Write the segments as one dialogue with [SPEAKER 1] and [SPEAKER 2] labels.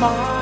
[SPEAKER 1] tomorrow.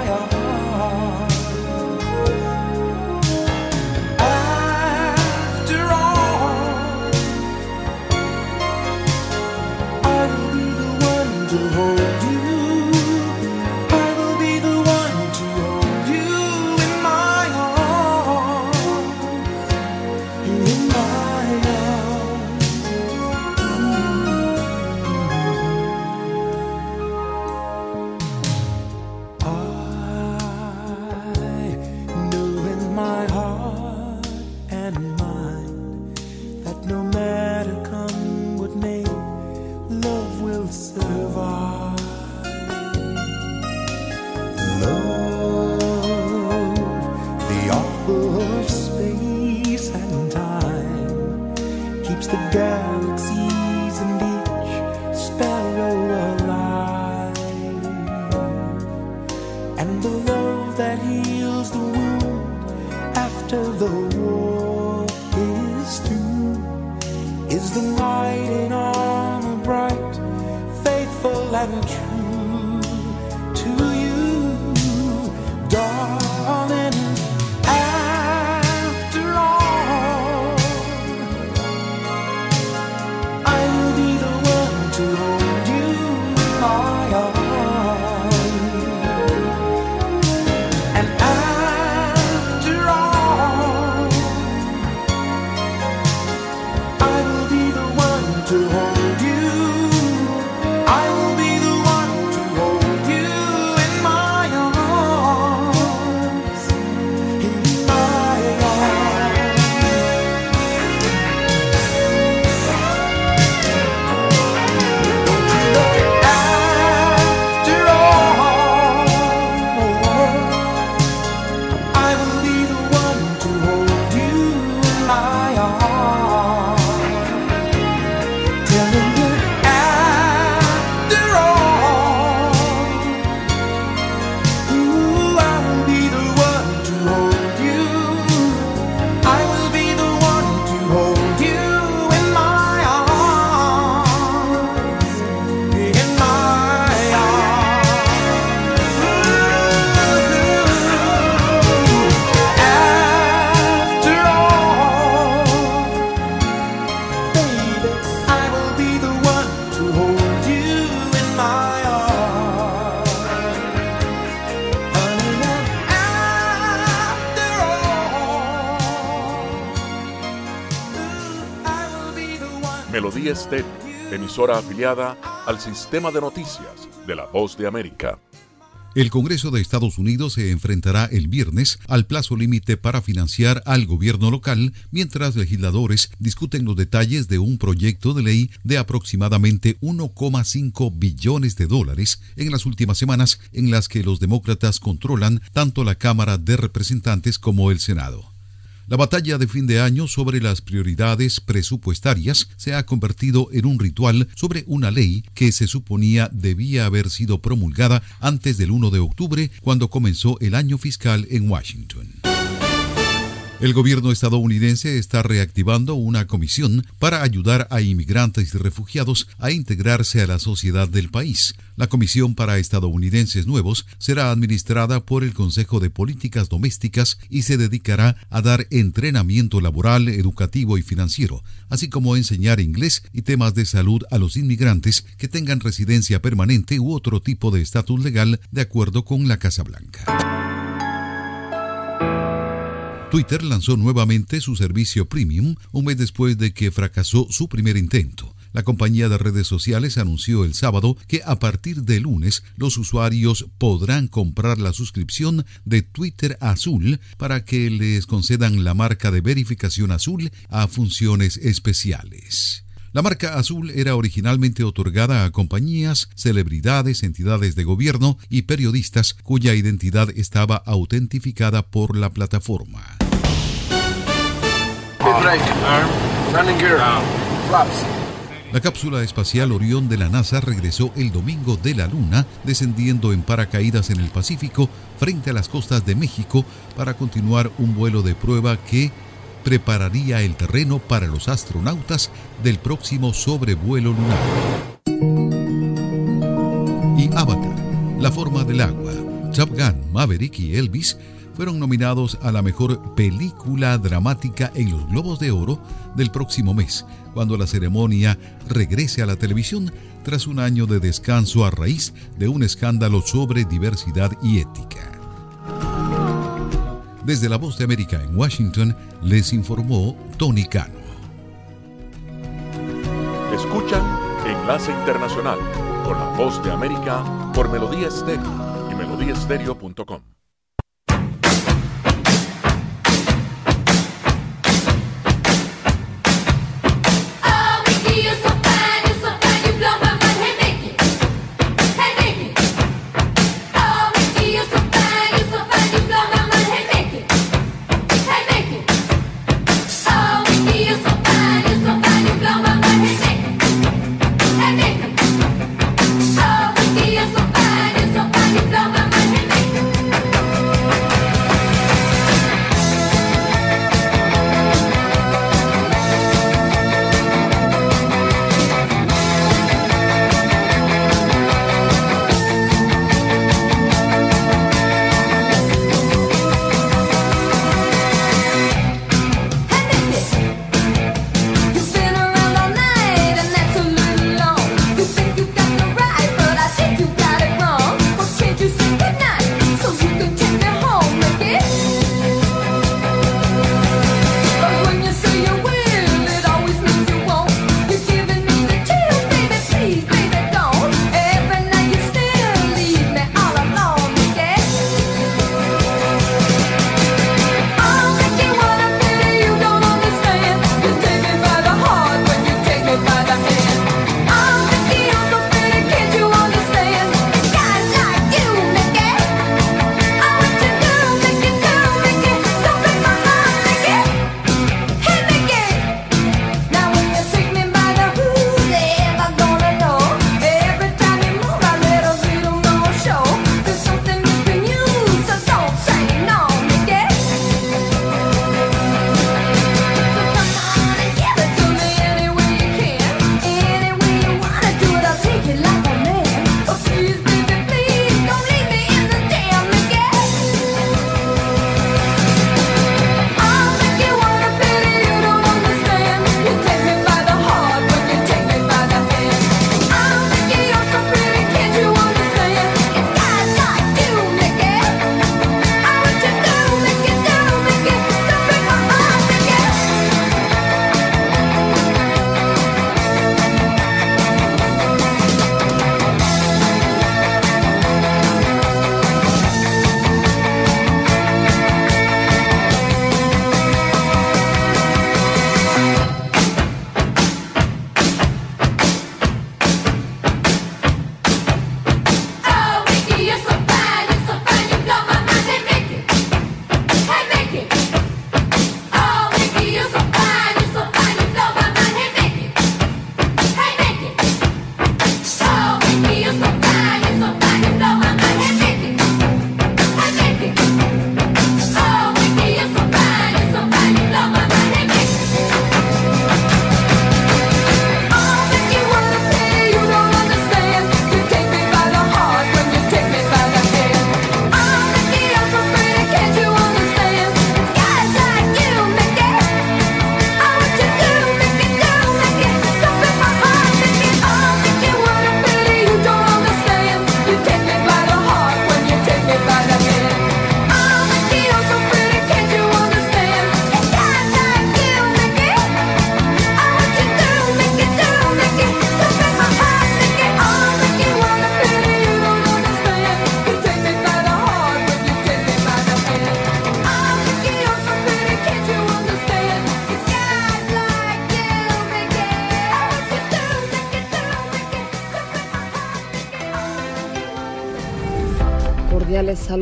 [SPEAKER 1] Emisora afiliada al sistema de noticias de la Voz de América.
[SPEAKER 2] El Congreso de Estados Unidos se enfrentará el viernes al plazo límite para financiar al gobierno local mientras legisladores discuten los detalles de un proyecto de ley de aproximadamente 1,5 billones de dólares en las últimas semanas en las que los demócratas controlan tanto la Cámara de Representantes como el Senado. La batalla de fin de año sobre las prioridades presupuestarias se ha convertido en un ritual sobre una ley que se suponía debía haber sido promulgada antes del 1 de octubre, cuando comenzó el año fiscal en Washington. El gobierno estadounidense está reactivando una comisión para ayudar a inmigrantes y refugiados a integrarse a la sociedad del país. La Comisión para Estadounidenses Nuevos será administrada por el Consejo de Políticas Domésticas y se dedicará a dar entrenamiento laboral, educativo y financiero, así como enseñar inglés y temas de salud a los inmigrantes que tengan residencia permanente u otro tipo de estatus legal de acuerdo con la Casa Blanca. Twitter lanzó nuevamente su servicio premium un mes después de que fracasó su primer intento. La compañía de redes sociales anunció el sábado que a partir de lunes los usuarios podrán comprar la suscripción de Twitter Azul para que les concedan la marca de verificación azul a funciones especiales. La marca azul era originalmente otorgada a compañías, celebridades, entidades de gobierno y periodistas cuya identidad estaba autentificada por la plataforma. La cápsula espacial Orión de la NASA regresó el domingo de la Luna, descendiendo en paracaídas en el Pacífico frente a las costas de México para continuar un vuelo de prueba que prepararía el terreno para los astronautas del próximo sobrevuelo lunar. Y Avatar, La forma del agua, Top Gun, Maverick y Elvis fueron nominados a la mejor película dramática en los Globos de Oro del próximo mes, cuando la ceremonia regrese a la televisión tras un año de descanso a raíz de un escándalo sobre diversidad y ética. Desde la Voz de América en Washington les informó Tony Cano.
[SPEAKER 1] Escuchan Enlace Internacional con la Voz de América por Melodía Estéreo y melodíaestéreo.com.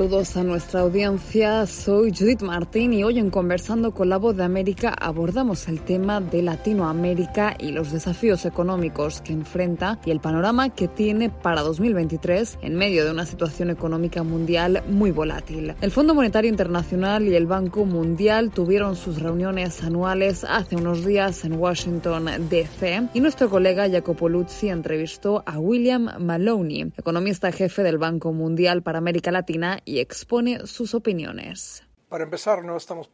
[SPEAKER 3] saludos a nuestra audiencia. Soy Judith Martín y hoy en Conversando con la Voz de América abordamos el tema de Latinoamérica y los desafíos económicos que enfrenta y el panorama que tiene para 2023 en medio de una situación económica mundial muy volátil. El Fondo Monetario Internacional y el Banco Mundial tuvieron sus reuniones anuales hace unos días en Washington, D.C. y nuestro colega Jacopo Luzzi entrevistó a William Maloney, economista jefe del Banco Mundial para América Latina y expone sus opiniones.
[SPEAKER 4] Para empezar, no estamos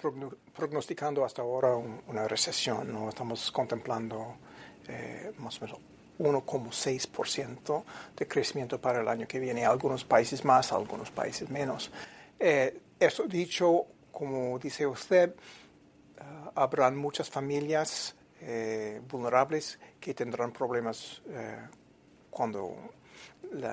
[SPEAKER 4] prognosticando hasta ahora una recesión, no estamos contemplando eh, más o menos 1,6% de crecimiento para el año que viene. Algunos países más, algunos países menos. Eh, eso dicho, como dice usted, uh, habrán muchas familias eh, vulnerables que tendrán problemas cuando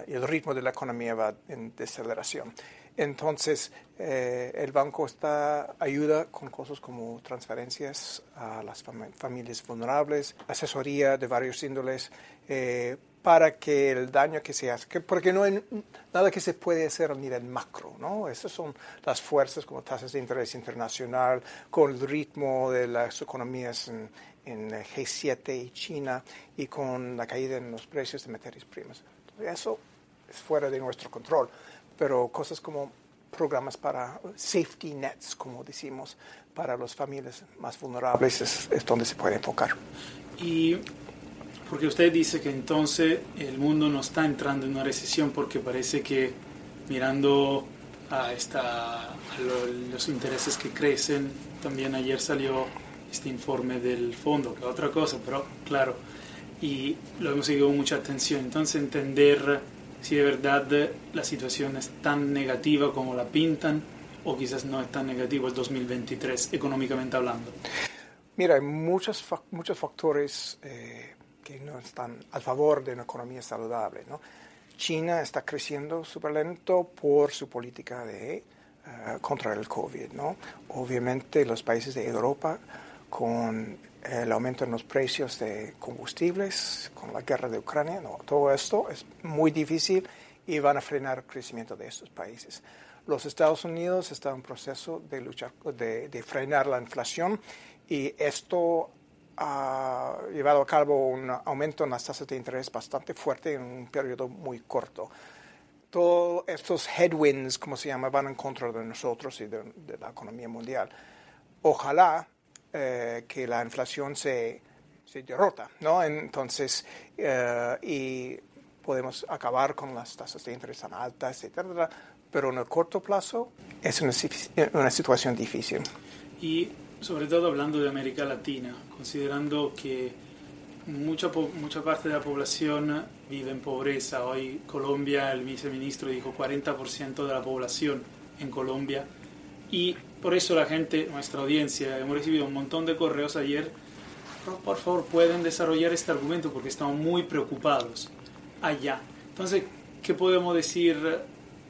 [SPEAKER 4] el ritmo de la economía va en deceleración. Entonces, eh, el banco está, ayuda con cosas como transferencias a las familias vulnerables, asesoría de varios índoles, eh, para que el daño que se hace, porque no hay nada que se puede hacer a nivel macro, ¿no? Esas son las fuerzas como tasas de interés internacional, con el ritmo de las economías en, en G7 y China y con la caída en los precios de materias primas. Eso es fuera de nuestro control, pero cosas como programas para safety nets, como decimos, para las familias más vulnerables es, donde se puede enfocar.
[SPEAKER 5] Y porque usted dice que entonces el mundo no está entrando en una recesión porque parece que mirando a, esta, los intereses que crecen, también ayer salió este informe del fondo, que es otra cosa, pero claro, y lo hemos seguido con mucha atención. Entonces entender si de verdad la situación es tan negativa como la pintan o quizás no es tan negativa el 2023 económicamente hablando.
[SPEAKER 4] Mira, hay muchos, muchos factores eh, que no están a favor de una economía saludable. ¿no? China está creciendo súper lento por su política de, eh, contra el COVID. ¿no? Obviamente los países de Europa con el aumento en los precios de combustibles, con la guerra de Ucrania, no, todo esto es muy difícil y van a frenar el crecimiento de estos países. Los Estados Unidos están en proceso de luchar, de, frenar la inflación y esto ha llevado a cabo un aumento en las tasas de interés bastante fuerte en un periodo muy corto. Todos estos headwinds, como se llama, van en contra de nosotros y de, de la economía mundial. Ojalá eh, que la inflación se, se, derrota, ¿no? Entonces, eh, y podemos acabar con las tasas de interés tan altas, etcétera, pero en el corto plazo es una, una situación difícil.
[SPEAKER 5] Y sobre todo hablando de América Latina, considerando que mucha, mucha parte de la población vive en pobreza. Hoy Colombia, el viceministro dijo 40% de la población en Colombia. Y por eso la gente, nuestra audiencia, hemos recibido un montón de correos ayer. Por favor, pueden desarrollar este argumento porque estamos muy preocupados allá. Entonces, ¿qué podemos decir?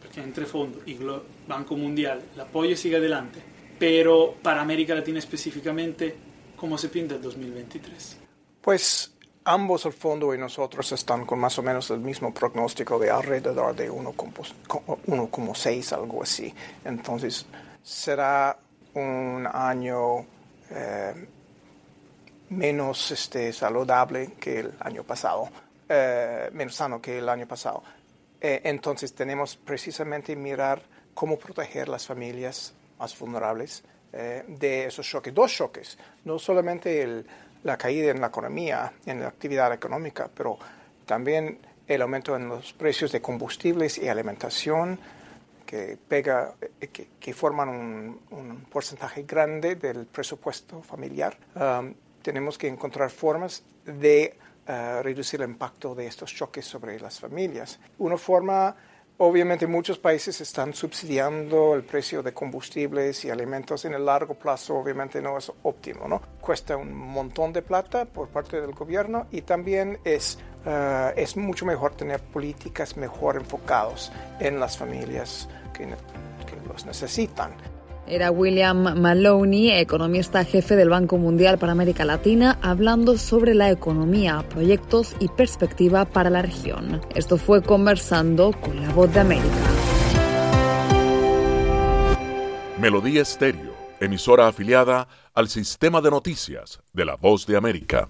[SPEAKER 5] Porque entre Fondo y Banco Mundial, el apoyo sigue adelante, pero para América Latina específicamente, ¿cómo se pinta el 2023?
[SPEAKER 4] Pues ambos, el fondo y nosotros, están con más o menos el mismo pronóstico de alrededor de 1,6, algo así. Entonces, será un año eh, menos este, saludable que el año pasado, eh, menos sano que el año pasado. Eh, entonces tenemos precisamente mirar cómo proteger las familias más vulnerables de esos choques. Dos choques, no solamente la caída en la economía, en la actividad económica, pero también el aumento en los precios de combustibles y alimentación, que, pega, eh, que, forman un, porcentaje grande del presupuesto familiar, um, tenemos que encontrar formas de uh, reducir el impacto de estos choques sobre las familias. Una forma Obviamente muchos países están subsidiando el precio de combustibles y alimentos en el largo plazo, obviamente no es óptimo, ¿no? Cuesta un montón de plata por parte del gobierno y también es, uh, es mucho mejor tener políticas mejor enfocadas en las familias que, los necesitan.
[SPEAKER 3] Era William Maloney, economista jefe del Banco Mundial para América Latina, hablando sobre la economía, proyectos y perspectiva para la región. Esto fue conversando con la voz de América.
[SPEAKER 6] Melodía Estéreo, emisora afiliada al sistema de noticias de la Voz de América.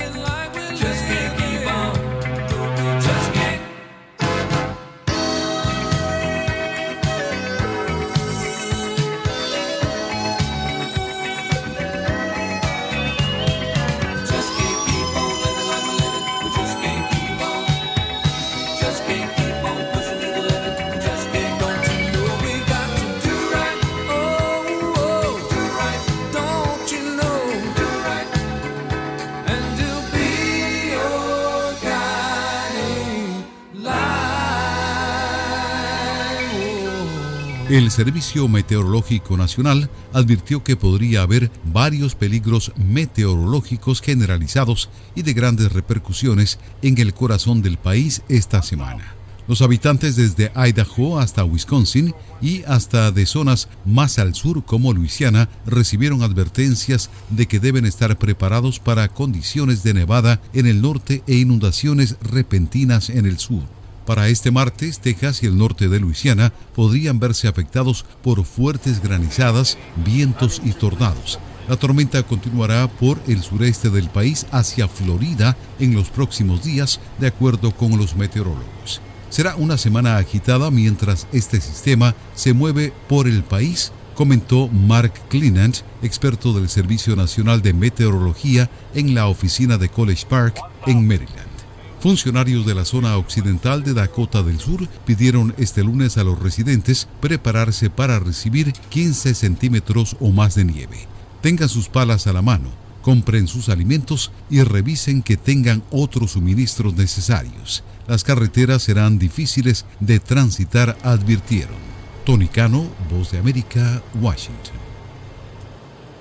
[SPEAKER 2] El Servicio Meteorológico Nacional advirtió que podría haber varios peligros meteorológicos generalizados y de grandes repercusiones en el corazón del país esta semana. Los habitantes desde Idaho hasta Wisconsin y hasta de zonas más al sur como Luisiana recibieron advertencias de que deben estar preparados para condiciones de nevada en el norte e inundaciones repentinas en el sur. Para este martes, Texas y el norte de Luisiana podrían verse afectados por fuertes granizadas, vientos y tornados. La tormenta continuará por el sureste del país hacia Florida en los próximos días, de acuerdo con los meteorólogos. Será una semana agitada mientras este sistema se mueve por el país, comentó Mark Clinant, experto del Servicio Nacional de Meteorología en la oficina de College Park en Maryland. Funcionarios de la zona occidental de Dakota del Sur pidieron este lunes a los residentes prepararse para recibir 15 centímetros o más de nieve. Tengan sus palas a la mano, compren sus alimentos y revisen que tengan otros suministros necesarios. Las carreteras serán difíciles de transitar, advirtieron. Tony Cano, Voz de América, Washington.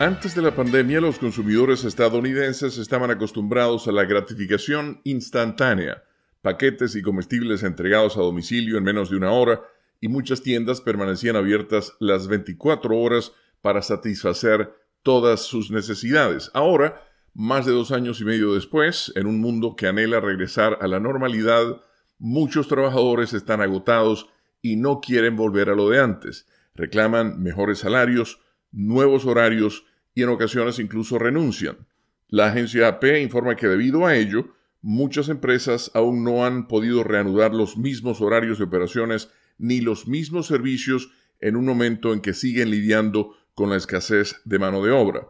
[SPEAKER 7] Antes de la pandemia, los consumidores estadounidenses estaban acostumbrados a la gratificación instantánea, paquetes y comestibles entregados a domicilio en menos de una hora, y muchas tiendas permanecían abiertas las 24 horas para satisfacer todas sus necesidades. Ahora, más de dos años y medio después, en un mundo que anhela regresar a la normalidad, muchos trabajadores están agotados y no quieren volver a lo de antes. Reclaman mejores salarios, nuevos horarios y en ocasiones incluso renuncian. La agencia AP informa que debido a ello, muchas empresas aún no han podido reanudar los mismos horarios de operaciones ni los mismos servicios en un momento en que siguen lidiando con la escasez de mano de obra.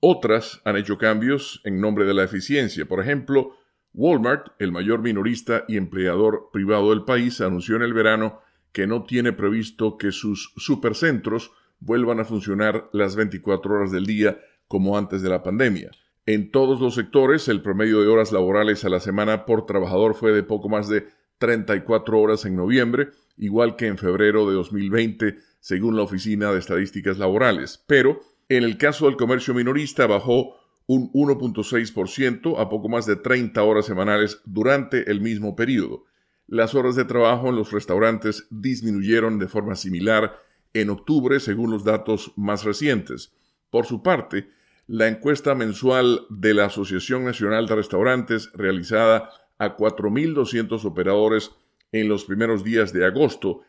[SPEAKER 7] Otras han hecho cambios en nombre de la eficiencia. Por ejemplo, Walmart, el mayor minorista y empleador privado del país, anunció en el verano que no tiene previsto que sus supercentros vuelvan a funcionar las 24 horas del día como antes de la pandemia. En todos los sectores, el promedio de horas laborales a la semana por trabajador fue de poco más de 34 horas en noviembre, igual que en febrero de 2020, según la Oficina de Estadísticas Laborales. Pero, en el caso del comercio minorista, bajó un 1.6% a poco más de 30 horas semanales durante el mismo periodo. Las horas de trabajo en los restaurantes disminuyeron de forma similar en octubre, según los datos más recientes. Por su parte, la encuesta mensual de la Asociación Nacional de Restaurantes, realizada a 4.200 operadores en los primeros días de agosto,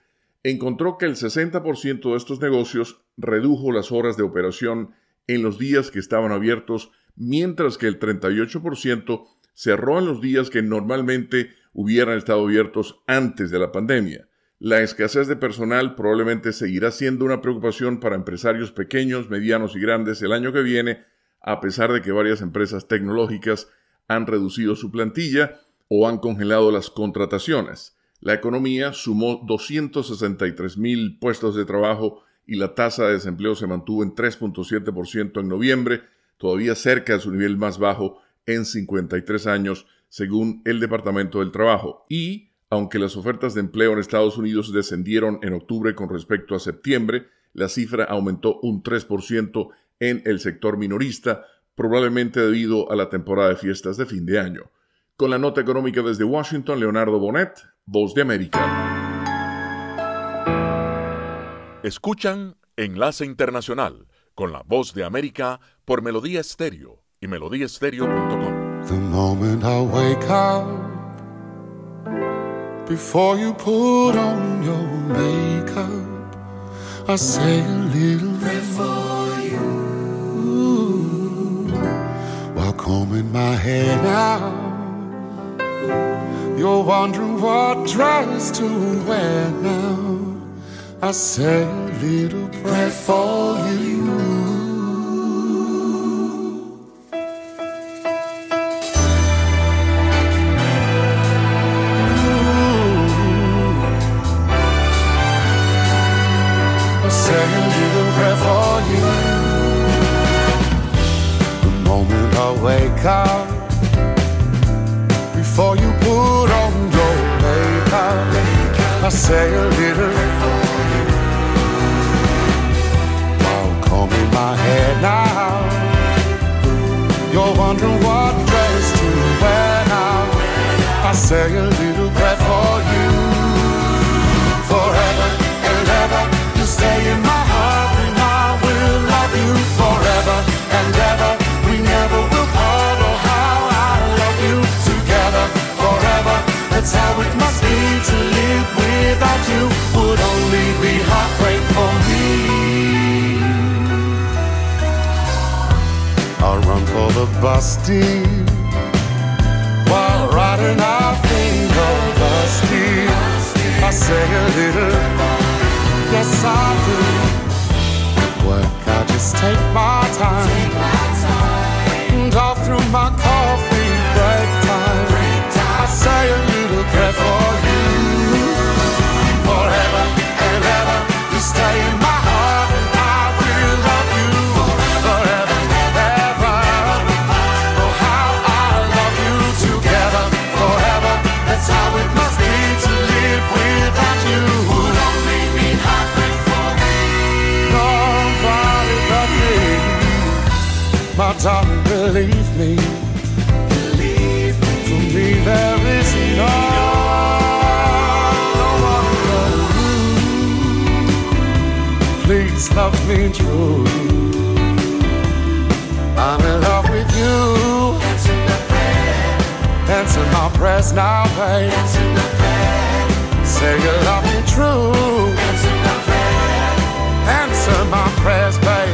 [SPEAKER 7] encontró que el 60% de estos negocios redujo las horas de operación en los días que estaban abiertos, mientras que el 38% cerró en los días que normalmente hubieran estado abiertos antes de la pandemia. La escasez de personal probablemente seguirá siendo una preocupación para empresarios pequeños, medianos y grandes el año que viene, a pesar de que varias empresas tecnológicas han reducido su plantilla o han congelado las contrataciones. La economía sumó 263 mil puestos de trabajo y la tasa de desempleo se mantuvo en 3.7% en noviembre, todavía cerca de su nivel más bajo en 53 años, según el Departamento del Trabajo. Y aunque las ofertas de empleo en Estados Unidos descendieron en octubre con respecto a septiembre, la cifra aumentó un 3% en el sector minorista, probablemente debido a la temporada de fiestas de fin de año. Con la nota económica desde Washington, Leonardo Bonet, Voz de América.
[SPEAKER 8] Escuchan Enlace Internacional con la Voz de América por Melodía Estéreo y melodíaestéreo.com.
[SPEAKER 9] Before you put on your makeup, I say a little prayer for you. While combing my hair now, you're wondering what dress to wear now. I say a little prayer for you. Up before you put on your makeup. I say a little while combing my hair now. You're wondering what dress to wear now. I say a little prayer for you forever and ever. You stay in my heart, and I will love you forever and ever. We never That's how it must be to live without you. Would only be heartbreak for me. I'll run for the bus deep while riding. Think of us deep. I say a little, yes I do. Work, I just take my time, and talk through my I'm in love with you. Answer my prayer. Answer my prayers now, babe. Answer my prayer. Say you love me true. Answer my prayer. Answer my prayers, babe.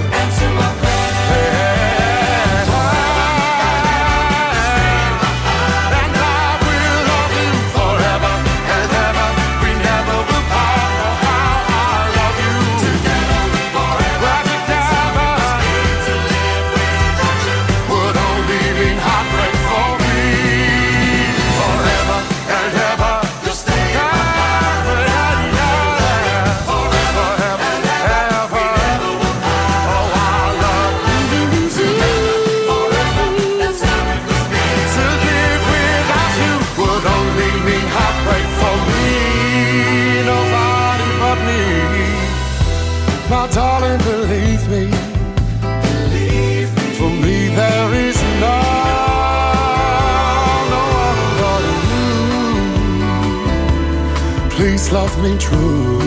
[SPEAKER 9] Love me true.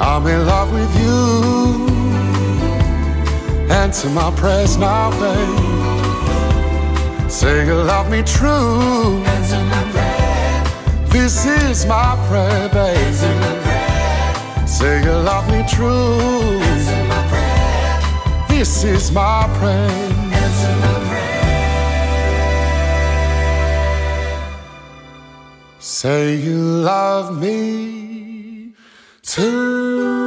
[SPEAKER 9] I'm in love with you. Answer my prayers now, babe. Say you love me true.
[SPEAKER 6] Answer my prayer.
[SPEAKER 9] This is my prayer, babe.
[SPEAKER 6] Answer my prayer.
[SPEAKER 9] Say you love me true.
[SPEAKER 6] Answer my prayer.
[SPEAKER 9] This is my prayer. Say you love me too.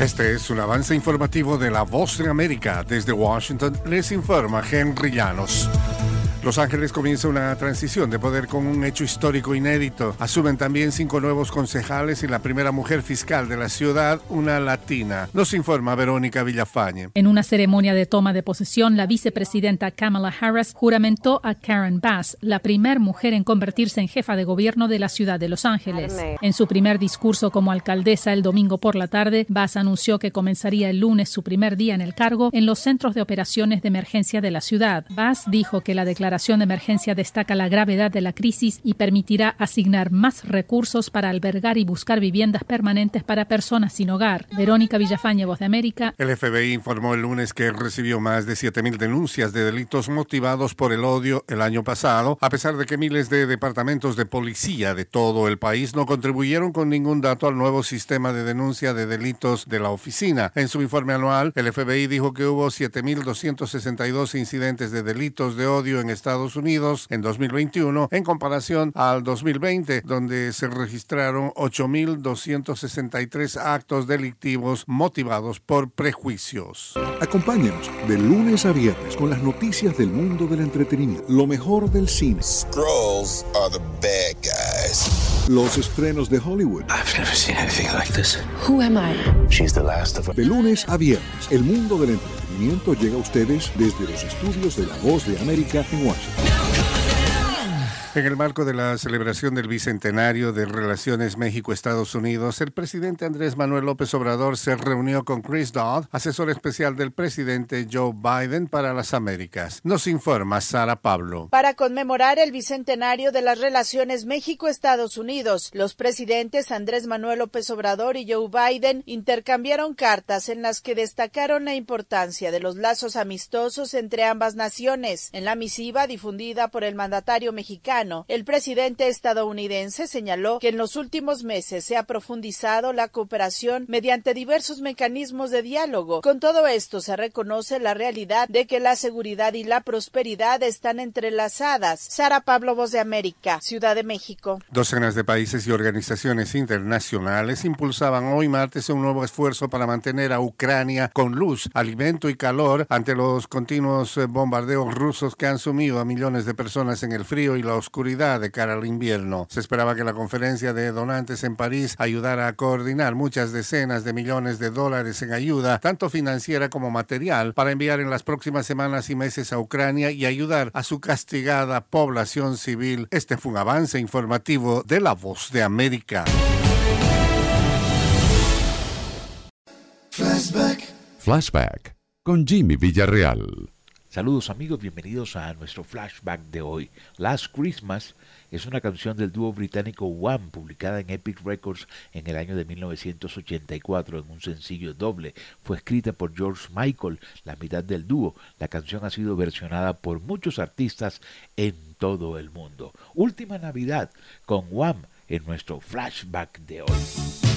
[SPEAKER 10] Este es un avance informativo de La Voz de América. Desde Washington les informa Henry Llanos. Los Ángeles comienza una transición de poder con un hecho histórico inédito. Asumen también cinco nuevos concejales y la primera mujer fiscal de la ciudad, una latina. Nos informa Verónica Villafañe.
[SPEAKER 11] En una ceremonia de toma de posesión, la vicepresidenta Kamala Harris juramentó a Karen Bass, la primer mujer en convertirse en jefa de gobierno de la ciudad de Los Ángeles. En su primer discurso como alcaldesa el domingo por la tarde, Bass anunció que comenzaría el lunes su primer día en el cargo en los centros de operaciones de emergencia de la ciudad. Bass dijo que la declaración de emergencia destaca la gravedad de la crisis y permitirá asignar más recursos para albergar y buscar viviendas permanentes para personas sin hogar. Verónica Villafañe, Voz de América.
[SPEAKER 10] El FBI informó el lunes que recibió más de 7.000 denuncias de delitos motivados por el odio el año pasado, a pesar de que miles de departamentos de policía de todo el país no contribuyeron con ningún dato al nuevo sistema de denuncia de delitos de la oficina. En su informe anual, el FBI dijo que hubo 7.262 incidentes de delitos de odio en Estados Unidos en 2021 en comparación al 2020, donde se registraron 8.263 actos delictivos motivados por prejuicios.
[SPEAKER 12] Acompáñenos de lunes a viernes con las noticias del mundo del entretenimiento, lo mejor del cine,
[SPEAKER 13] Scrolls are the bad guys.
[SPEAKER 12] Los estrenos de Hollywood.
[SPEAKER 13] I've never seen anything like this.
[SPEAKER 14] Who am I?
[SPEAKER 13] She's the last of
[SPEAKER 12] De lunes a viernes, el mundo del entretenimiento llega a ustedes desde los estudios de La Voz de América en Washington.
[SPEAKER 10] En el marco de la celebración del bicentenario de Relaciones México-Estados Unidos, el presidente Andrés Manuel López Obrador se reunió con Chris Dodd, asesor especial del presidente Joe Biden para las Américas. Nos informa Sara Pablo.
[SPEAKER 15] Para conmemorar el bicentenario de las relaciones México-Estados Unidos, los presidentes Andrés Manuel López Obrador y Joe Biden intercambiaron cartas en las que destacaron la importancia de los lazos amistosos entre ambas naciones. En la misiva difundida por el mandatario mexicano, el presidente estadounidense señaló que en los últimos meses se ha profundizado la cooperación mediante diversos mecanismos de diálogo. Con todo esto se reconoce la realidad de que la seguridad y la prosperidad están entrelazadas. Sara Pablo, Voz de América, Ciudad de México.
[SPEAKER 10] Docenas de países y organizaciones internacionales impulsaban hoy martes un nuevo esfuerzo para mantener a Ucrania con luz, alimento y calor ante los continuos bombardeos rusos que han sumido a millones de personas en el frío y la oscuridad de cara al invierno. Se esperaba que la conferencia de donantes en París ayudara a coordinar muchas decenas de millones de dólares en ayuda, tanto financiera como material, para enviar en las próximas semanas y meses a Ucrania y ayudar a su castigada población civil. Este fue un avance informativo de La Voz de América.
[SPEAKER 2] Flashback. Flashback con Jimmy Villarreal.
[SPEAKER 16] Saludos amigos, bienvenidos a nuestro flashback de hoy. Last Christmas es una canción del dúo británico One publicada en Epic Records en el año de 1984 en un sencillo doble. Fue escrita por George Michael, la mitad del dúo. La canción ha sido versionada por muchos artistas en todo el mundo. Última Navidad con One en nuestro flashback de hoy.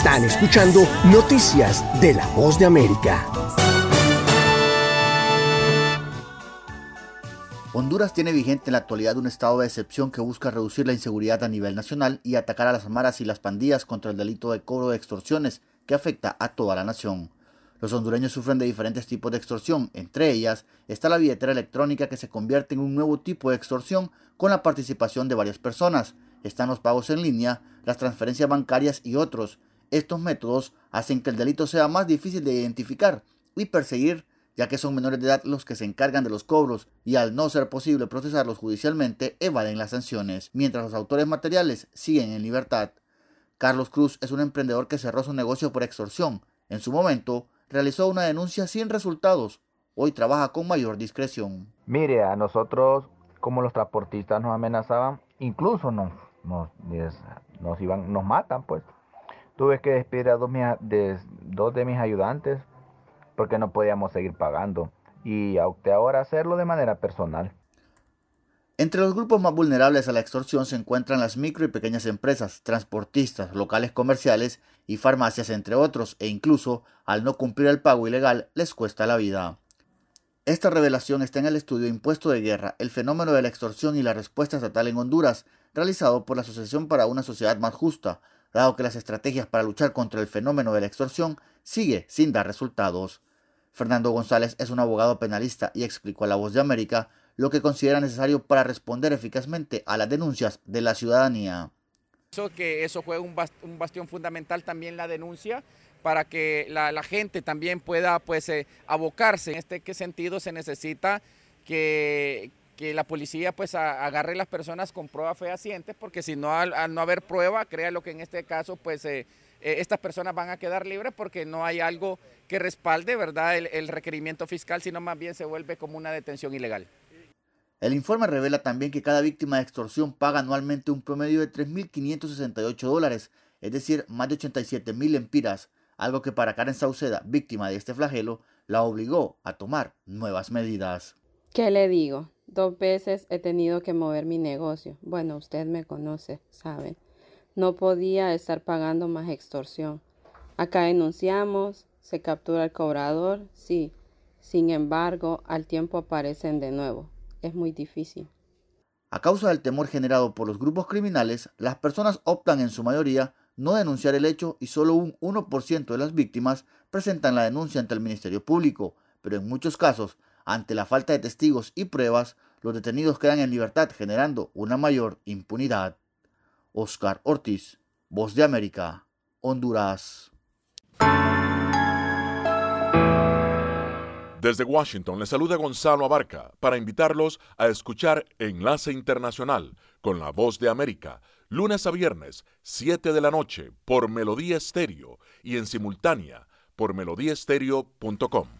[SPEAKER 14] Están escuchando Noticias de la Voz de América.
[SPEAKER 17] Honduras tiene vigente en la actualidad un estado de excepción que busca reducir la inseguridad a nivel nacional y atacar a las maras y las pandillas contra el delito de cobro de extorsiones que afecta a toda la nación. Los hondureños sufren de diferentes tipos de extorsión, entre ellas está la billetera electrónica que se convierte en un nuevo tipo de extorsión con la participación de varias personas. Están los pagos en línea, las transferencias bancarias y otros. Estos métodos hacen que el delito sea más difícil de identificar y perseguir, ya que son menores de edad los que se encargan de los cobros y al no ser posible procesarlos judicialmente, evaden las sanciones, mientras los autores materiales siguen en libertad. Carlos Cruz es un emprendedor que cerró su negocio por extorsión. En su momento, realizó una denuncia sin resultados. Hoy trabaja con mayor discreción.
[SPEAKER 18] Mire, a nosotros, como los transportistas nos amenazaban, incluso nos, nos, nos, iban, nos matan, pues. Tuve que despedir a dos, de, mis ayudantes porque no podíamos seguir pagando y opté ahora hacerlo de manera personal.
[SPEAKER 17] Entre los grupos más vulnerables a la extorsión se encuentran las micro y pequeñas empresas, transportistas, locales comerciales y farmacias, entre otros, e incluso, al no cumplir el pago ilegal, les cuesta la vida. Esta revelación está en el estudio Impuesto de Guerra, el fenómeno de la extorsión y la respuesta estatal en Honduras, realizado por la Asociación para una Sociedad Más Justa, dado que las estrategias para luchar contra el fenómeno de la extorsión sigue sin dar resultados. Fernando González es un abogado penalista y explicó a La Voz de América lo que considera necesario para responder eficazmente a las denuncias de la ciudadanía.
[SPEAKER 19] Eso que eso fue un, bastión fundamental también la denuncia para que la, gente también pueda pues eh, abocarse. En este sentido se necesita que, que la policía pues agarre a las personas con pruebas fehacientes, porque si no, al, no haber prueba, crea lo que en este caso pues eh, eh, estas personas van a quedar libres porque no hay algo que respalde ¿verdad? El, el requerimiento fiscal, sino más bien se vuelve como una detención ilegal.
[SPEAKER 17] El informe revela también que cada víctima de extorsión paga anualmente un promedio de 3.568 dólares, es decir, más de 87.000 empiras, algo que para Karen Sauceda, víctima de este flagelo, la obligó a tomar nuevas medidas.
[SPEAKER 20] ¿Qué le digo? Dos veces he tenido que mover mi negocio. Bueno, usted me conoce, sabe. No podía estar pagando más extorsión. Acá denunciamos, se captura el cobrador, sí. Sin embargo, al tiempo aparecen de nuevo es muy difícil.
[SPEAKER 17] A causa del temor generado por los grupos criminales, las personas optan en su mayoría no denunciar el hecho y solo un 1% de las víctimas presentan la denuncia ante el Ministerio Público, pero en muchos casos, ante la falta de testigos y pruebas, los detenidos quedan en libertad generando una mayor impunidad. Oscar Ortiz, Voz de América, Honduras.
[SPEAKER 8] Desde Washington le saluda Gonzalo Abarca para invitarlos a escuchar Enlace Internacional con la Voz de América, lunes a viernes, 7 de la noche, por Melodía Estéreo y en simultánea por melodíaestéreo.com.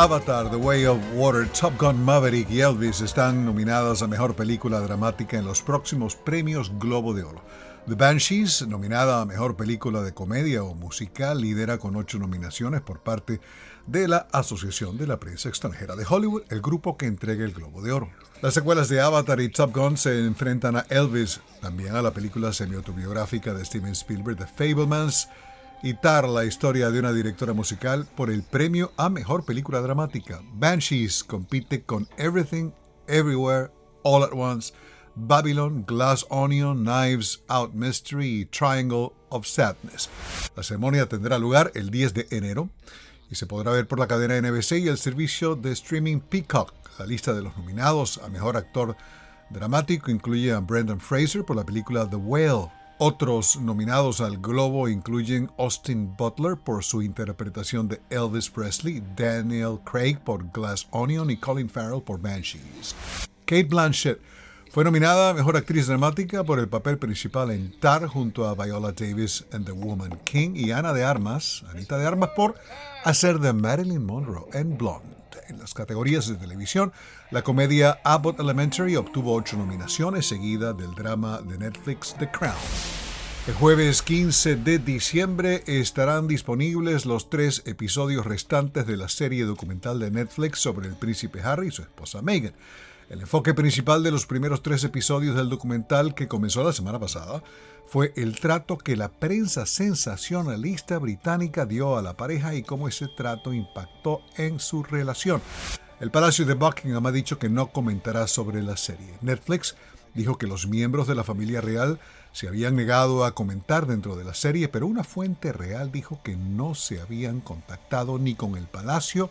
[SPEAKER 21] Avatar, The Way of Water, Top Gun Maverick y Elvis están nominadas a Mejor Película Dramática en los próximos premios Globo de Oro. The Banshees, nominada a Mejor Película de Comedia o Musical, lidera con ocho nominaciones por parte de la Asociación de la Prensa Extranjera de Hollywood, el grupo que entrega el Globo de Oro. Las secuelas de Avatar y Top Gun se enfrentan a Elvis, también a la película semi-autobiográfica de Steven Spielberg, The Fablemans, y la historia de una directora musical, por el premio a Mejor Película Dramática. Banshees compite con Everything, Everywhere, All at Once, Babylon, Glass Onion, Knives Out Mystery y Triangle of Sadness. La ceremonia tendrá lugar el 10 de enero y se podrá ver por la cadena NBC y el servicio de streaming Peacock. La lista de los nominados a Mejor Actor Dramático incluye a Brendan Fraser por la película The Whale. Otros nominados al Globo incluyen Austin Butler por su interpretación de Elvis Presley, Daniel Craig por Glass Onion y Colin Farrell por Banshees. Kate Blanchett fue nominada a Mejor Actriz Dramática por el papel principal en Tar junto a Viola Davis en The Woman King y Ana de Armas, Anita de Armas por hacer de Marilyn Monroe en Blonde. En las categorías de televisión, la comedia Abbott Elementary obtuvo ocho nominaciones, seguida del drama de Netflix The Crown. El jueves 15 de diciembre estarán disponibles los tres episodios restantes de la serie documental de Netflix sobre el príncipe Harry y su esposa Meghan. El enfoque principal de los primeros tres episodios del documental que comenzó la semana pasada fue el trato que la prensa sensacionalista británica dio a la pareja y cómo ese trato impactó en su relación. El Palacio de Buckingham ha dicho que no comentará sobre la serie. Netflix dijo que los miembros de la familia real se habían negado a comentar dentro de la serie, pero una fuente real dijo que no se habían contactado ni con el Palacio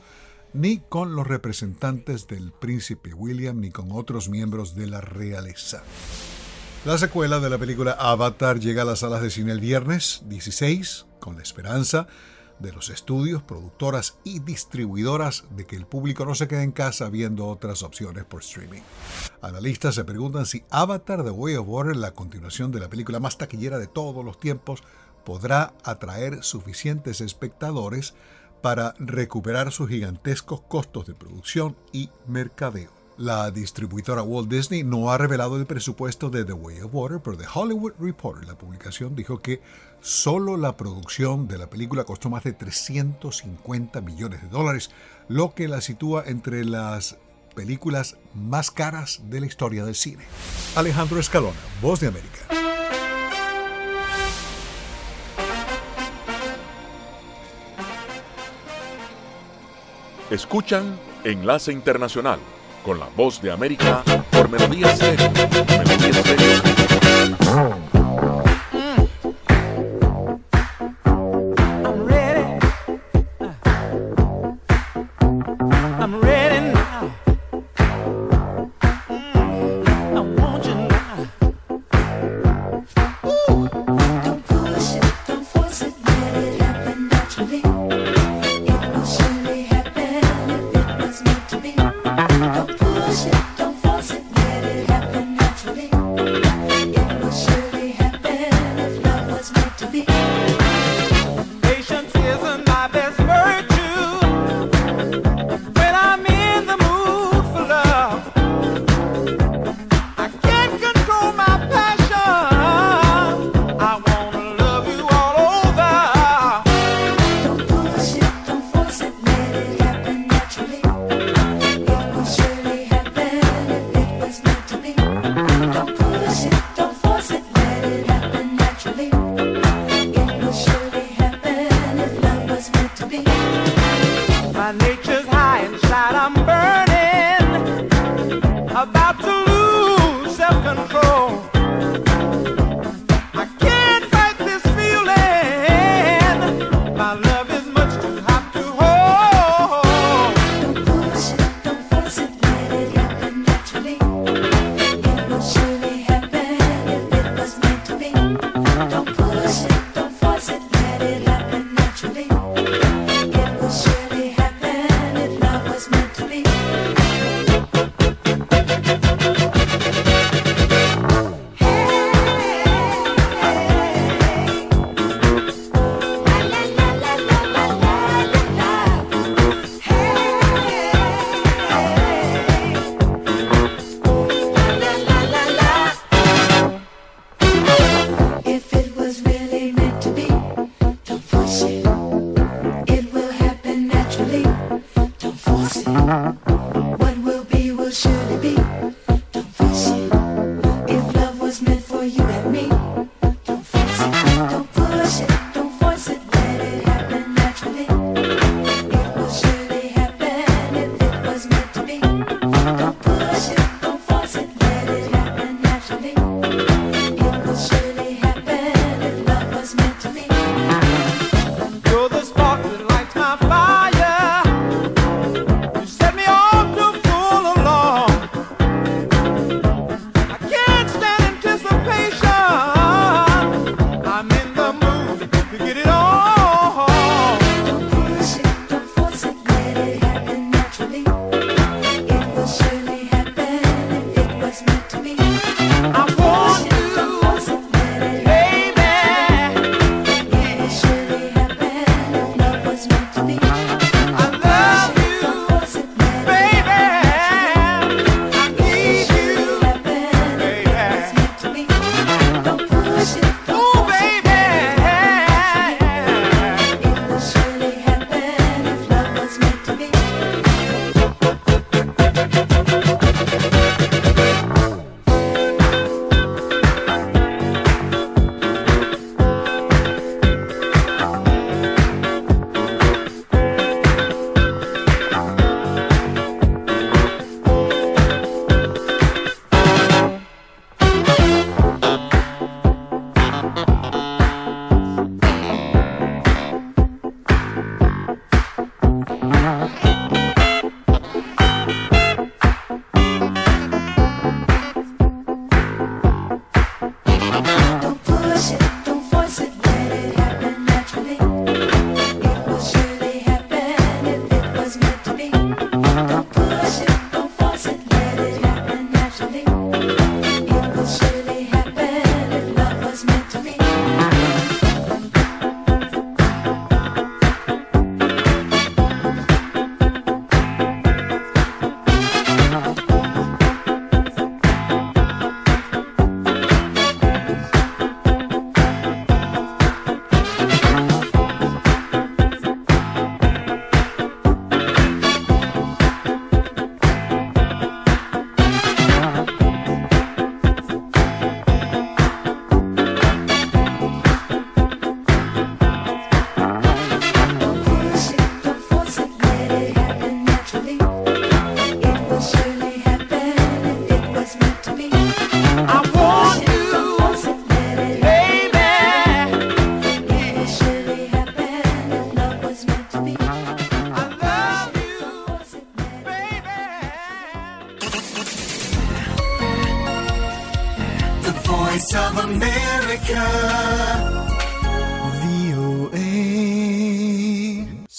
[SPEAKER 21] ni con los representantes del príncipe William ni con otros miembros de la realeza. La secuela de la película Avatar llega a las salas de cine el viernes 16 con la esperanza de los estudios, productoras y distribuidoras de que el público no se quede en casa viendo otras opciones por streaming. Analistas se preguntan si Avatar The Way of Water, la continuación de la película más taquillera de todos los tiempos, podrá atraer suficientes espectadores para recuperar sus gigantescos costos de producción y mercadeo. La distribuidora Walt Disney no ha revelado el presupuesto de The Way of Water, pero The Hollywood Reporter, la publicación, dijo que solo la producción de la película costó más de 350 millones de dólares, lo que la sitúa entre las películas más caras de la historia del cine. Alejandro Escalona, Voz de América.
[SPEAKER 22] Escuchan Enlace Internacional con la voz de América por Melodía Estéreo. Melodía Estéreo.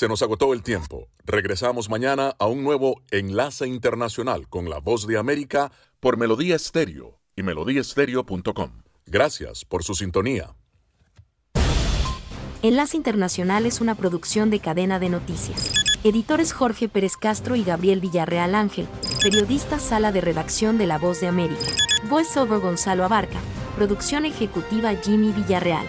[SPEAKER 8] Se nos agotó el tiempo. Regresamos mañana a un nuevo Enlace Internacional con la Voz de América por Melodía Estéreo y melodíaestéreo.com. Gracias por su sintonía.
[SPEAKER 23] Enlace Internacional es una producción de cadena de noticias. Editores Jorge Pérez Castro y Gabriel Villarreal Ángel. Periodista Sala de Redacción de La Voz de América. Voiceover Gonzalo Abarca. Producción ejecutiva Jimmy Villarreal.